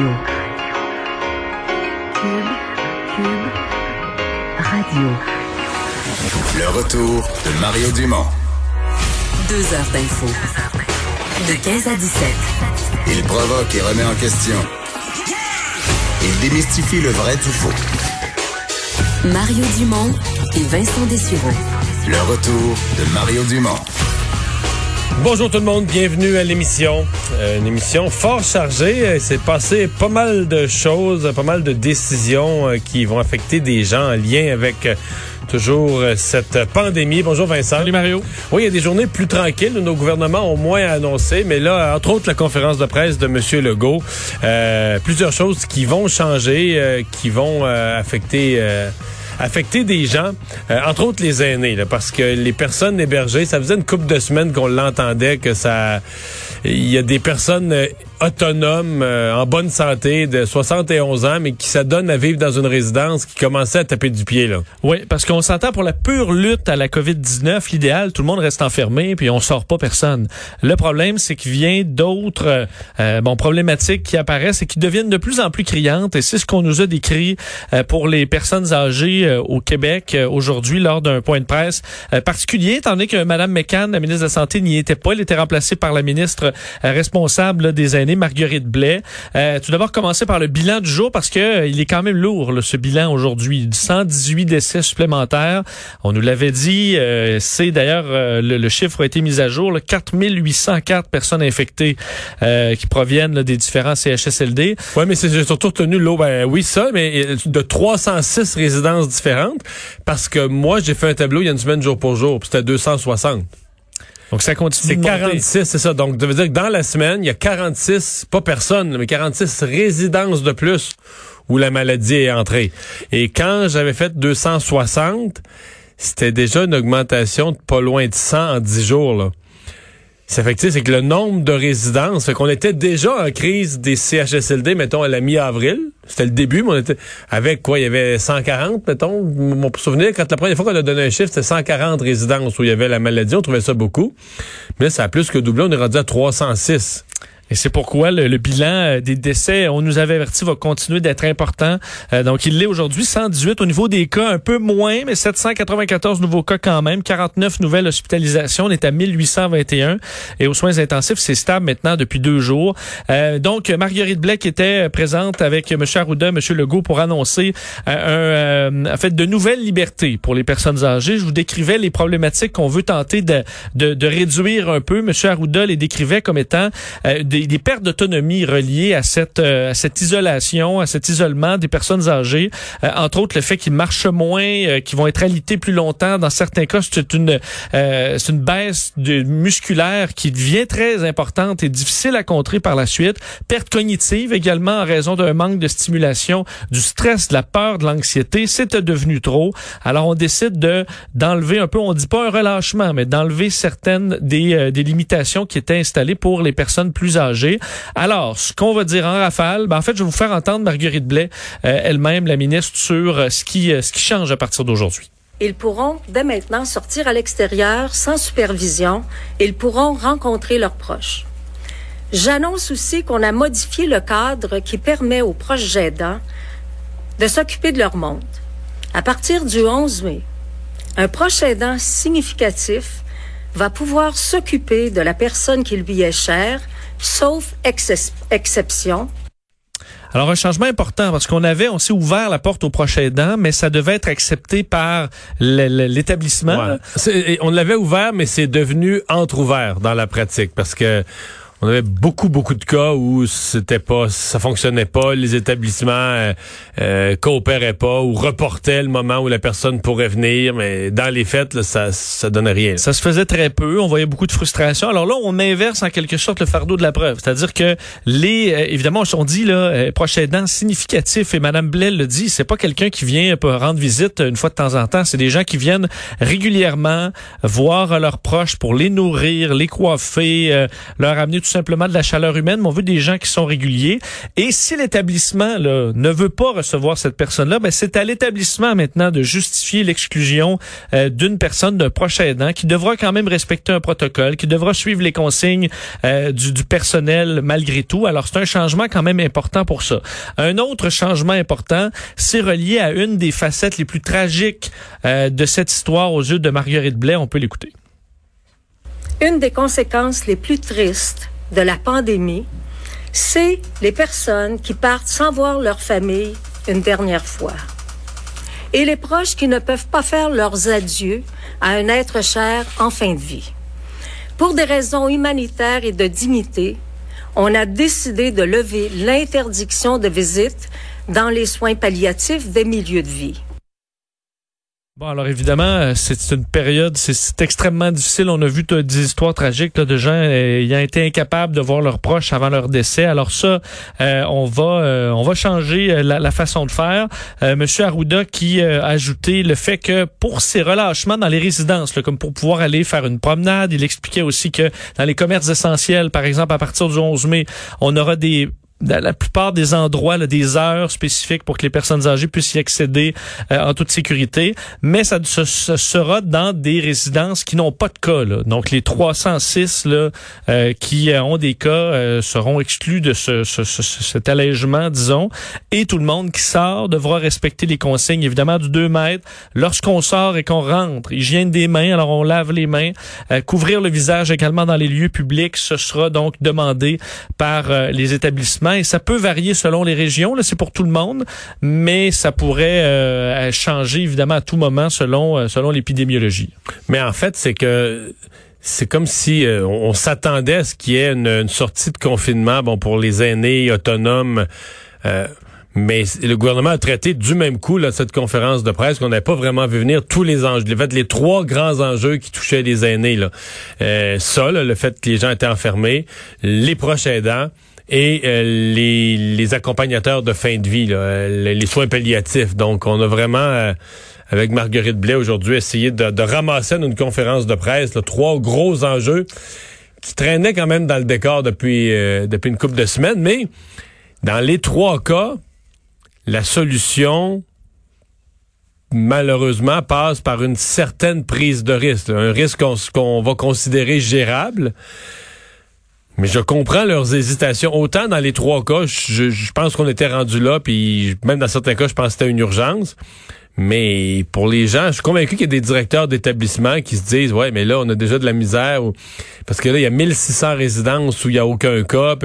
Radio. Cube, Cube, Radio. Le retour de Mario Dumont. Deux heures d'info. De 15 à 17. Il provoque et remet en question. Il démystifie le vrai du faux. Mario Dumont et Vincent Dessureau. Le retour de Mario Dumont. Bonjour tout le monde, bienvenue à l'émission. Euh, une émission fort chargée. Il s'est passé pas mal de choses, pas mal de décisions euh, qui vont affecter des gens en lien avec euh, toujours euh, cette pandémie. Bonjour Vincent. Salut Mario. Oui, il y a des journées plus tranquilles. Nos gouvernements ont moins annoncé, mais là, entre autres, la conférence de presse de M. Legault. Euh, plusieurs choses qui vont changer, euh, qui vont euh, affecter... euh, affecter des gens, euh, entre autres les aînés, parce que les personnes hébergées, ça faisait une couple de semaines qu'on l'entendait que ça, il y a des personnes autonomes, euh, en bonne santé, de 71 ans, mais qui s'adonnent à vivre dans une résidence qui commençait à taper du pied là. Oui, parce qu'on s'entend pour la pure lutte à la COVID-19, l'idéal, tout le monde reste enfermé puis on sort pas personne. Le problème, c'est qu'il vient d'autres euh, euh, bon problématiques qui apparaissent et qui deviennent de plus en plus criantes et c'est ce qu'on nous a décrit euh, pour les personnes âgées euh, au Québec aujourd'hui lors d'un point de presse particulier, étant donné que Mme McCann, la ministre de la Santé, n'y était pas. Elle était remplacée par la ministre responsable là, des aînés, Marguerite Blais. Euh, tout d'abord, commencer par le bilan du jour parce que euh, il est quand même lourd, ce bilan aujourd'hui. 118 décès supplémentaires. On nous l'avait dit. euh, c'est d'ailleurs, euh, le, chiffre a été mis à jour. Là, 4804 personnes infectées qui proviennent des différents CHSLD. Oui, mais c'est surtout retenu l'eau. Ben oui, ça, mais de 306 résidences différentes, parce que moi, j'ai fait un tableau il y a une semaine jour pour jour, c'était 260. Donc, ça continue C'est de monter. 46, c'est ça. Donc, ça veut dire que dans la semaine, il y a 46, pas personne, mais 46 résidences de plus où la maladie est entrée. Et quand j'avais fait 260, c'était déjà une augmentation de pas loin de 100 en 10 jours, là. Ça fait que, c'est que le nombre de résidences, fait qu'on était déjà en crise des CHSLD, mettons, à la mi-avril. C'était le début, mais on était avec quoi? Il y avait 140, mettons. Mon souvenir, quand la première fois qu'on a donné un chiffre, c'était 140 résidences où il y avait la maladie. On trouvait ça beaucoup. Mais là, ça a plus que doublé. On est rendu à 306. Et c'est pourquoi le, le bilan euh, des décès, on nous avait averti, va continuer d'être important. Euh, donc, il l'est aujourd'hui, 118 au niveau des cas, un peu moins, mais 794 nouveaux cas quand même, 49 nouvelles hospitalisations. On est à 1821. Et aux soins intensifs, c'est stable maintenant depuis deux jours. Euh, donc, Marguerite Blais était présente avec M. Arruda, M. Legault pour annoncer euh, un, euh, en fait, de nouvelles libertés pour les personnes âgées. Je vous décrivais les problématiques qu'on veut tenter de, de, de réduire un peu. M. Arruda les décrivait comme étant euh, des, des pertes d'autonomie reliées à cette, euh, à cette isolation, à cet isolement des personnes âgées. Euh, entre autres, le fait qu'ils marchent moins, euh, qu'ils vont être alités plus longtemps. Dans certains cas, c'est une, euh, c'est une baisse de musculaire qui devient très importante et difficile à contrer par la suite. Perte cognitive également en raison d'un manque de stimulation, du stress, de la peur, de l'anxiété. C'était devenu trop. Alors, on décide de d'enlever un peu, on dit pas un relâchement, mais d'enlever certaines des, euh, des limitations qui étaient installées pour les personnes plus âgées. Alors, ce qu'on va dire en rafale, ben, en fait, je vais vous faire entendre Marguerite Blais, euh, elle-même, la ministre, sur euh, ce qui, euh, ce qui change à partir d'aujourd'hui. Ils pourront dès maintenant sortir à l'extérieur sans supervision. Ils pourront rencontrer leurs proches. J'annonce aussi qu'on a modifié le cadre qui permet aux proches aidants de s'occuper de leur monde. À partir du 11 mai, un proche aidant significatif va pouvoir s'occuper de la personne qui lui est chère, sauf excep- exception, Alors, un changement important parce qu'on avait, on s'est ouvert la porte aux proches aidants, mais ça devait être accepté par l'établissement. On l'avait ouvert, mais c'est devenu entre-ouvert dans la pratique parce que on avait beaucoup, beaucoup de cas où c'était pas, ça fonctionnait pas, les établissements euh, euh, coopéraient pas ou reportaient le moment où la personne pourrait venir, mais dans les faits, là, ça, ça donnait rien. Ça se faisait très peu. On voyait beaucoup de frustration. Alors là, on inverse en quelque sorte le fardeau de la preuve. C'est-à-dire que les, euh, évidemment, on dit là, euh, proche aidant significatif. Et Madame Blais le dit, c'est pas quelqu'un qui vient rendre visite une fois de temps en temps. C'est des gens qui viennent régulièrement voir leurs proches pour les nourrir, les coiffer, euh, leur amener simplement de la chaleur humaine, mais on veut des gens qui sont réguliers. Et si l'établissement ne veut pas recevoir cette personne-là, ben c'est à l'établissement maintenant de justifier l'exclusion euh, d'une personne, d'un proche aidant, qui devra quand même respecter un protocole, qui devra suivre les consignes euh, du, du personnel malgré tout. Alors c'est un changement quand même important pour ça. Un autre changement important, c'est relié à une des facettes les plus tragiques euh, de cette histoire aux yeux de Marguerite Blais. On peut l'écouter. Une des conséquences les plus tristes de la pandémie, c'est les personnes qui partent sans voir leur famille une dernière fois. Et les proches qui ne peuvent pas faire leurs adieux à un être cher en fin de vie. Pour des raisons humanitaires et de dignité, on a décidé de lever l'interdiction de visite dans les soins palliatifs des milieux de vie. Bon, alors évidemment, euh, c'est une période, c'est extrêmement difficile. On a vu des histoires tragiques là, de gens euh, ayant été incapables de voir leurs proches avant leur décès. Alors ça, euh, on va on va changer la, façon de faire. Monsieur Arruda qui a ajouté le fait que pour ces relâchements dans les résidences, comme pour pouvoir aller faire une promenade, il expliquait aussi que dans les commerces essentiels, par exemple, à partir du 11 mai, on aura des la plupart des endroits, là, des heures spécifiques pour que les personnes âgées puissent y accéder euh, en toute sécurité, mais ça, sera dans des résidences qui n'ont pas de cas. Là. Donc les 306 là, euh, qui ont des cas euh, seront exclus de ce, cet allègement, disons, et tout le monde qui sort devra respecter les consignes, évidemment, du 2 mètres. Lorsqu'on sort et qu'on rentre, hygiène des mains, alors on lave les mains, couvrir le visage également dans les lieux publics, ce sera donc demandé par les établissements et ça peut varier selon les régions. Là, c'est pour tout le monde, mais ça pourrait euh, changer évidemment à tout moment selon euh, selon l'épidémiologie. Mais en fait, c'est que c'est comme si euh, on, s'attendait à ce qu'il y ait une, sortie de confinement, bon pour les aînés autonomes. mais le gouvernement a traité du même coup là, cette conférence de presse qu'on n'avait pas vraiment vu venir tous les enjeux. Les trois grands enjeux qui touchaient les aînés là, ça, le fait que les gens étaient enfermés, les proches aidants et euh, les, les, accompagnateurs de fin de vie, euh, les, soins palliatifs. Donc, on a vraiment, euh, avec Marguerite Blais aujourd'hui, essayé de, de ramasser une conférence de presse trois gros enjeux qui traînaient quand même dans le décor depuis, depuis une couple de semaines. Mais dans les trois cas, la solution malheureusement passe par une certaine prise de risque, un risque qu'on va considérer gérable. Mais je comprends leurs hésitations. Autant dans les trois cas, je, pense qu'on était rendu là, puis même dans certains cas, je pense que c'était une urgence. Mais pour les gens, je suis convaincu qu'il y a des directeurs d'établissements qui se disent, ouais, mais là, on a déjà de la misère. Parce que là, il y a 1600 résidences où il n'y a aucun cas.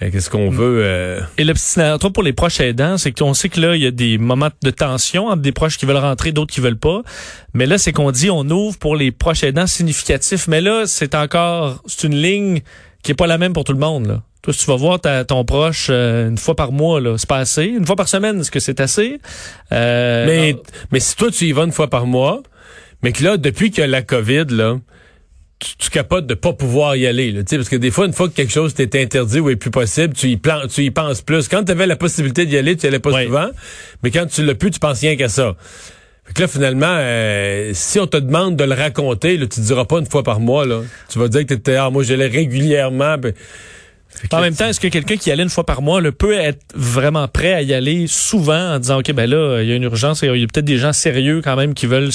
Euh, qu'est-ce qu'on veut? Euh... Et le petit pour les proches aidants, c'est qu'on sait que là, il y a des moments de tension entre des proches qui veulent rentrer, d'autres qui veulent pas. Mais là, c'est qu'on dit on ouvre pour les proches aidants significatifs. Mais là, c'est encore, c'est une ligne qui est pas la même pour tout le monde. Là. Toi, si tu vas voir ta, ton proche euh, une fois par mois, là, c'est pas assez. Une fois par semaine, est-ce que c'est assez? Euh, mais, mais si toi, tu y vas une fois par mois, mais que là, depuis qu'il y a la COVID, là, tu, tu capotes de pas pouvoir y aller. Là, parce que des fois, une fois que quelque chose t'est interdit ou est plus possible, tu y, plan, tu y penses plus. Quand tu avais la possibilité d'y aller, tu y allais pas souvent. Mais quand tu l'as plus, tu penses rien qu'à ça. Fait que là, finalement, euh, si on te demande de le raconter, là, tu ne diras pas une fois par mois. Là. Tu vas dire que tu étais, ah, moi, j'allais régulièrement. Ben, en même temps, est-ce que quelqu'un qui allait une fois par mois le peut être vraiment prêt à y aller souvent en disant, OK, ben là, il y a une urgence et il y a peut-être des gens sérieux quand même qui veulent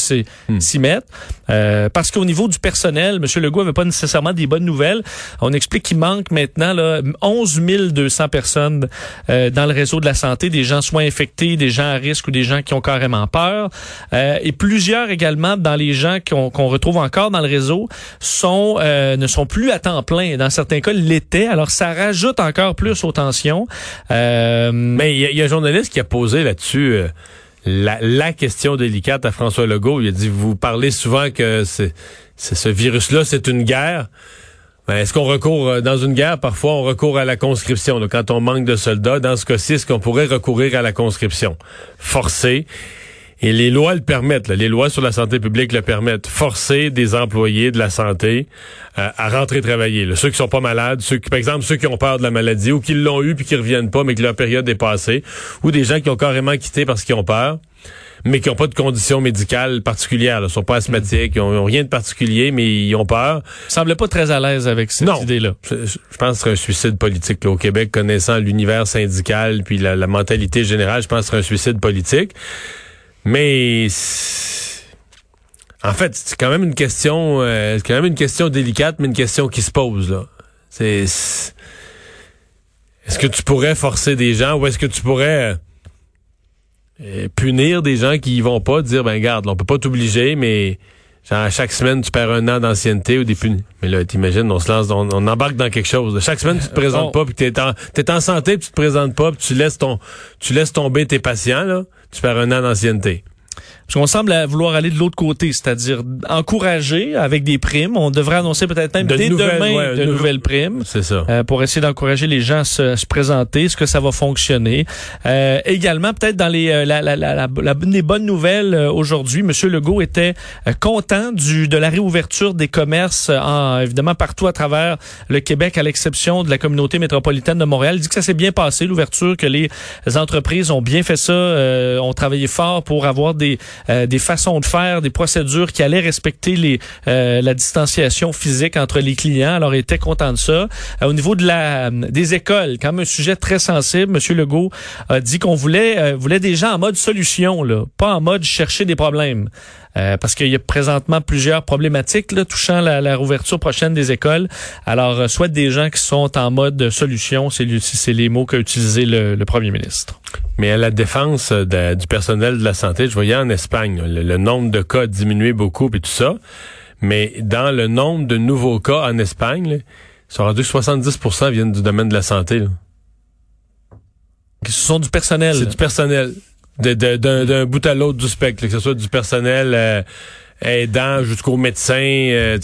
hmm. s'y mettre. Euh, parce qu'au niveau du personnel, M. Legault avait pas nécessairement des bonnes nouvelles. On explique qu'il manque maintenant là, 11 200 personnes euh, dans le réseau de la santé, des gens soit infectés, des gens à risque ou des gens qui ont carrément peur. Euh, et plusieurs également dans les gens qu'on retrouve encore dans le réseau sont ne sont plus à temps plein. Dans certains cas, l'étaient. Alors ça rajoute encore plus aux tensions. Euh, mais il y, a un journaliste qui a posé là-dessus euh, la, question délicate à François Legault. Il a dit, vous parlez souvent que c'est, ce virus-là, c'est une guerre. Ben, est-ce qu'on recourt euh, dans une guerre? Parfois, on recourt à la conscription. Donc, quand on manque de soldats, dans ce cas-ci, est-ce qu'on pourrait recourir à la conscription? Forcée? Et les lois le permettent, les lois sur la santé publique le permettent, forcer des employés de la santé euh, à rentrer travailler. Ceux qui sont pas malades, ceux qui, par exemple ceux qui ont peur de la maladie ou qui l'ont eu puis qui reviennent pas mais que leur période est passée, ou des gens qui ont carrément quitté parce qu'ils ont peur. mais qui n'ont pas de conditions médicales particulières. Ils sont pas asthmatiques, ils ont, rien de particulier, mais ils ont peur. Ils semblaient pas très à l'aise avec cette idée-là. Je, je, pense que c'est un suicide politique. Là, au Québec, connaissant l'univers syndical puis la, la, mentalité générale, je pense que c'est un suicide politique. Mais en fait, c'est quand même une question, euh, c'est quand même une question délicate, mais une question qui se pose là. C'est est-ce que tu pourrais forcer des gens ou est-ce que tu pourrais euh, punir des gens qui y vont pas, dire ben garde, on peut pas t'obliger, mais genre chaque semaine tu perds un an d'ancienneté ou des punis. Mais là, t'imagines, on se lance, on, embarque dans quelque chose. Chaque semaine tu te présentes pas, puis t'es en, t'es en santé, puis tu te présentes pas, puis tu laisses ton, tu laisses tomber tes patients là, tu perds un an d'ancienneté. Parce qu'on semble vouloir aller de l'autre côté, c'est-à-dire encourager avec des primes. On devrait annoncer peut-être même dès demain de nouvelles primes. C'est ça. Euh, pour essayer d'encourager les gens à se, présenter. Est-ce que ça va fonctionner? Euh, également, peut-être dans les, euh, la, la, la, les bonnes nouvelles aujourd'hui, Monsieur Legault était content du, de la réouverture des commerces, en, évidemment partout à travers le Québec, à l'exception de la communauté métropolitaine de Montréal. Il dit que ça s'est bien passé, l'ouverture, que les entreprises ont bien fait ça, ont travaillé fort pour avoir des euh, des façons de faire, des procédures qui allaient respecter les, euh, la distanciation physique entre les clients. Alors, il était content de ça. Euh, au niveau de la des écoles, quand même un sujet très sensible, M. Legault a dit qu'on voulait voulait des gens en mode solution, là, pas en mode chercher des problèmes. Euh, parce qu'il y a présentement plusieurs problématiques là, touchant la, la rouverture prochaine des écoles. Alors, euh, soit des gens qui sont en mode solution, c'est les mots qu'a utilisé le, le, premier ministre. Mais à la défense de, du personnel de la santé, je voyais en Espagne, le, nombre de cas a diminué beaucoup et tout ça. Mais dans le nombre de nouveaux cas en Espagne, là, ils sont rendus que 70% viennent du domaine de la santé. Là. Ce sont du personnel. C'est du personnel d'un bout à l'autre du spectre, que ce soit du personnel euh, aidant jusqu'aux médecins, euh.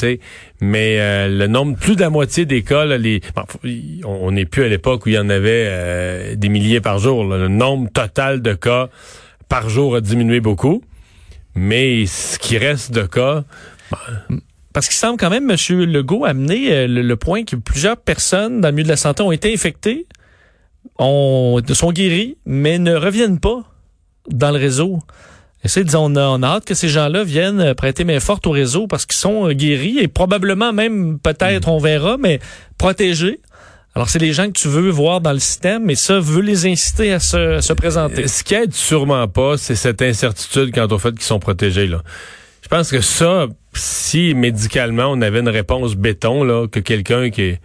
Mais euh, le nombre, plus de la moitié des cas, les, on n'est plus à l'époque où il y en avait des milliers par jour. Le nombre total de cas par jour a diminué beaucoup. Mais ce qui reste de cas... Ben, parce qu'il semble quand même, M. Legault, amener le, le, point que plusieurs personnes dans le milieu de la santé ont été infectées, ont, sont guéries, mais ne reviennent pas dans le réseau. Et disons, on a, on a hâte que ces gens-là viennent euh, prêter main forte au réseau parce qu'ils sont euh, guéris et probablement même, peut-être, on verra, mais protégés. Alors, c'est les gens que tu veux voir dans le système, mais ça veut les inciter à se, présenter. Ce qui aide sûrement pas, c'est cette incertitude quant au fait qu'ils sont protégés. Là. Je pense que ça, si médicalement on avait une réponse béton, là, que quelqu'un qui est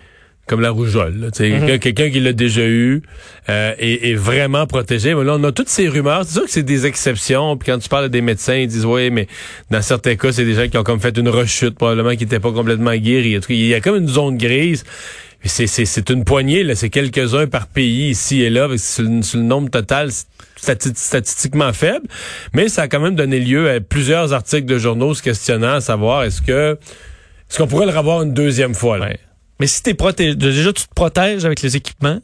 comme la rougeole. Mm Quelqu'un qui l'a déjà eu euh, est, vraiment protégé. Mais là, on a toutes ces rumeurs. C'est sûr que c'est des exceptions. Puis quand tu parles à des médecins, ils disent oui, mais dans certains cas, c'est des gens qui ont comme fait une rechute, probablement qui n'étaient pas complètement guéris. Il y a comme une zone grise. C'est une poignée, là, c'est quelques-uns par pays ici et là, c'est le, nombre total statistiquement faible, mais ça a quand même donné lieu à plusieurs articles de journaux se questionnant à savoir est-ce que est-ce qu'on pourrait le revoir une deuxième fois? Mais si t'es protégé, déjà tu te protèges avec les équipements,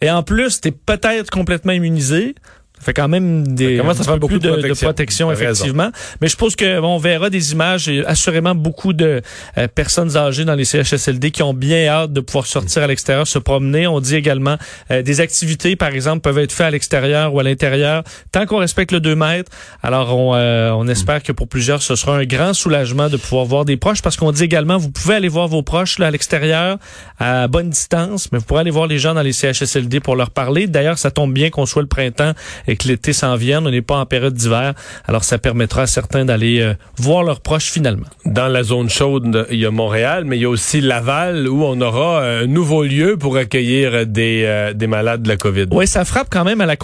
et en plus t'es peut-être complètement immunisé, fait quand même des ça fait beaucoup de, protection, effectivement. Mais je pense que on verra des images et assurément beaucoup de euh, personnes âgées dans les CHSLD qui ont bien hâte de pouvoir sortir à l'extérieur, se promener. On dit également euh, des activités, par exemple, peuvent être faites à l'extérieur ou à l'intérieur, tant qu'on respecte le 2 mètres. Alors on, euh, on espère que pour plusieurs, ce sera un grand soulagement de pouvoir voir des proches, parce qu'on dit également, vous pouvez aller voir vos proches là, à l'extérieur à bonne distance, mais vous pourrez aller voir les gens dans les CHSLD pour leur parler. D'ailleurs, ça tombe bien qu'on soit le printemps et que l'été s'en vienne. On n'est pas en période d'hiver. Alors, ça permettra à certains d'aller euh, voir leurs proches finalement. Dans la zone chaude, il y a Montréal, mais il y a aussi Laval où on aura un nouveau lieu pour accueillir des, euh, des malades de la COVID. Oui, ça frappe quand même à la,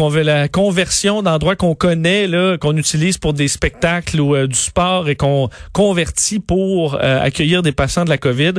conversion d'endroits qu'on connaît, là, qu'on utilise pour des spectacles ou euh, du sport et qu'on convertit pour accueillir des patients de la COVID.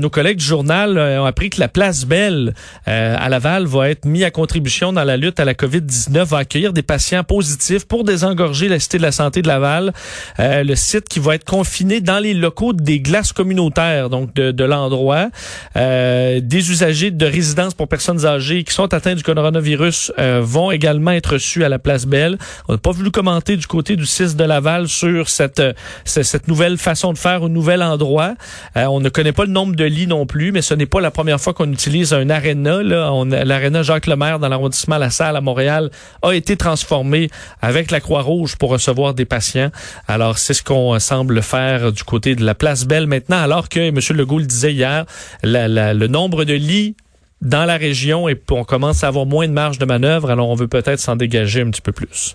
nos collègues du journal ont appris que la place Belle à Laval va être mise à contribution dans la lutte à la COVID-19, va accueillir des patients positifs pour désengorger la Cité de la Santé de Laval. Euh, le site qui va être confiné dans les locaux des glaces communautaires, donc de, de l'endroit. Euh, des usagers de résidence pour personnes âgées qui sont atteints du coronavirus euh, vont également être reçus à la Place Belle. On n'a pas voulu commenter du côté du 6 de Laval sur cette, cette nouvelle façon de faire au nouvel endroit. on ne connaît pas le nombre de lits non plus, mais ce n'est pas la première fois qu'on utilise un aréna. L'aréna Jacques Lemaire dans l'arrondissement La Salle à Montréal a été été transformée avec la Croix-Rouge pour recevoir des patients. Alors, c'est ce qu'on semble faire du côté de la place Belle maintenant, alors que M. Legault le disait hier, le nombre de lits dans la région et on commence à avoir moins de marge de manœuvre, alors on veut peut-être s'en dégager un petit peu plus.